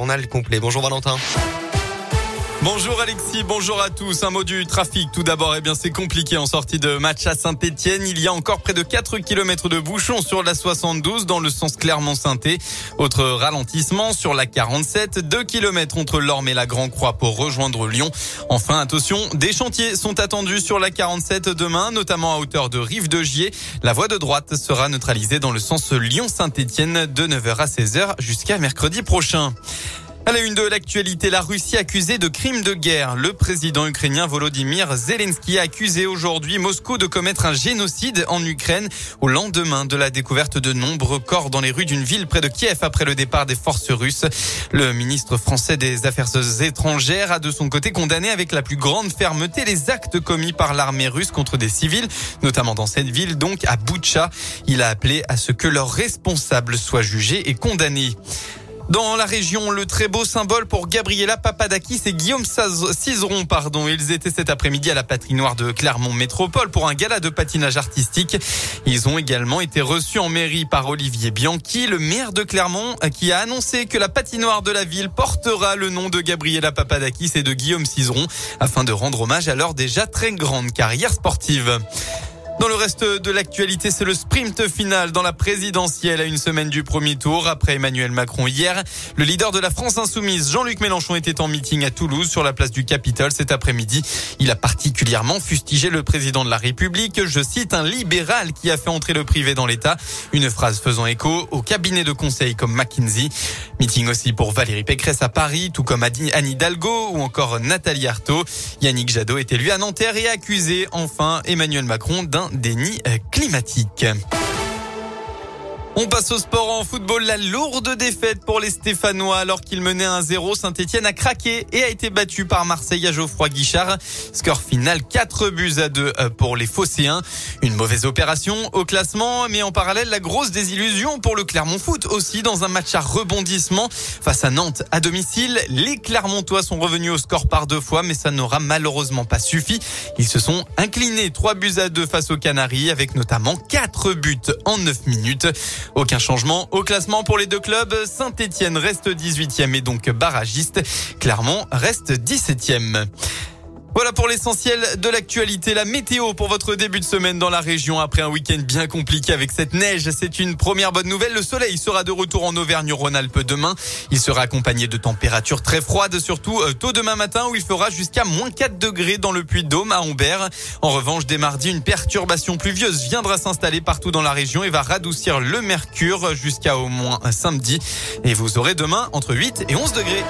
On a le complet. Bonjour Valentin. Bonjour Alexis, bonjour à tous. Un mot du trafic tout d'abord. Eh bien, c'est compliqué en sortie de match à Saint-Etienne. Il y a encore près de 4 km de bouchons sur la 72 dans le sens Clermont-Sainté. Autre ralentissement sur la 47, 2 km entre l'Orme et la Grand-Croix pour rejoindre Lyon. Enfin, attention, des chantiers sont attendus sur la 47 demain, notamment à hauteur de Rive de Gier. La voie de droite sera neutralisée dans le sens Lyon-Saint-Etienne de 9h à 16h jusqu'à mercredi prochain. À la une de l'actualité, la Russie accusée de crimes de guerre. Le président ukrainien Volodymyr Zelensky a accusé aujourd'hui Moscou de commettre un génocide en Ukraine au lendemain de la découverte de nombreux corps dans les rues d'une ville près de Kiev après le départ des forces russes. Le ministre français des Affaires étrangères a de son côté condamné avec la plus grande fermeté les actes commis par l'armée russe contre des civils, notamment dans cette ville, donc à Boutcha. Il a appelé à ce que leurs responsables soient jugés et condamnés. Dans la région, le très beau symbole pour Gabriela Papadakis et Guillaume Cizeron, pardon. Ils étaient cet après-midi à la patinoire de Clermont Métropole pour un gala de patinage artistique. Ils ont également été reçus en mairie par Olivier Bianchi, le maire de Clermont, qui a annoncé que la patinoire de la ville portera le nom de Gabriela Papadakis et de Guillaume Cizeron afin de rendre hommage à leur déjà très grande carrière sportive. Dans le reste de l'actualité, c'est le sprint final dans la présidentielle à une semaine du premier tour. Après Emmanuel Macron hier, le leader de la France insoumise, Jean-Luc Mélenchon, était en meeting à Toulouse sur la place du Capitole cet après-midi. Il a particulièrement fustigé le président de la République. Je cite un libéral qui a fait entrer le privé dans l'État. Une phrase faisant écho au cabinet de conseil comme McKinsey. Meeting aussi pour Valérie Pécresse à Paris, tout comme Anne Hidalgo ou encore Nathalie Arthaud. Yannick Jadot est élu à Nanterre et accusé enfin Emmanuel Macron d'un déni euh, climatique. On passe au sport en football. La lourde défaite pour les Stéphanois alors qu'ils menaient 1-0. Saint-Etienne a craqué et a été battu par Marseille à Geoffroy Guichard. Score final 4 buts à 2 euh, pour les Phocéens. Une mauvaise opération au classement, mais en parallèle la grosse désillusion pour le Clermont Foot aussi dans un match à rebondissement face à Nantes à domicile. Les Clermontois sont revenus au score par deux fois, mais ça n'aura malheureusement pas suffi. Ils se sont inclinés 3 buts à 2 face aux Canaries avec notamment 4 buts en 9 minutes. Aucun changement au classement pour les deux clubs. Saint-Etienne reste 18e et donc barragiste. Clermont reste 17e. Voilà pour l'essentiel de l'actualité. La météo pour votre début de semaine dans la région après un week-end bien compliqué avec cette neige. C'est une première bonne nouvelle. Le soleil sera de retour en Auvergne-Rhône-Alpes demain. Il sera accompagné de températures très froides, surtout euh, tôt demain matin où il fera jusqu'à moins 4 degrés dans le Puy-de-Dôme à Ambert. En revanche, dès mardi, une perturbation pluvieuse viendra s'installer partout dans la région et va radoucir le mercure jusqu'à au moins samedi. Et vous aurez demain entre 8 et 11 degrés.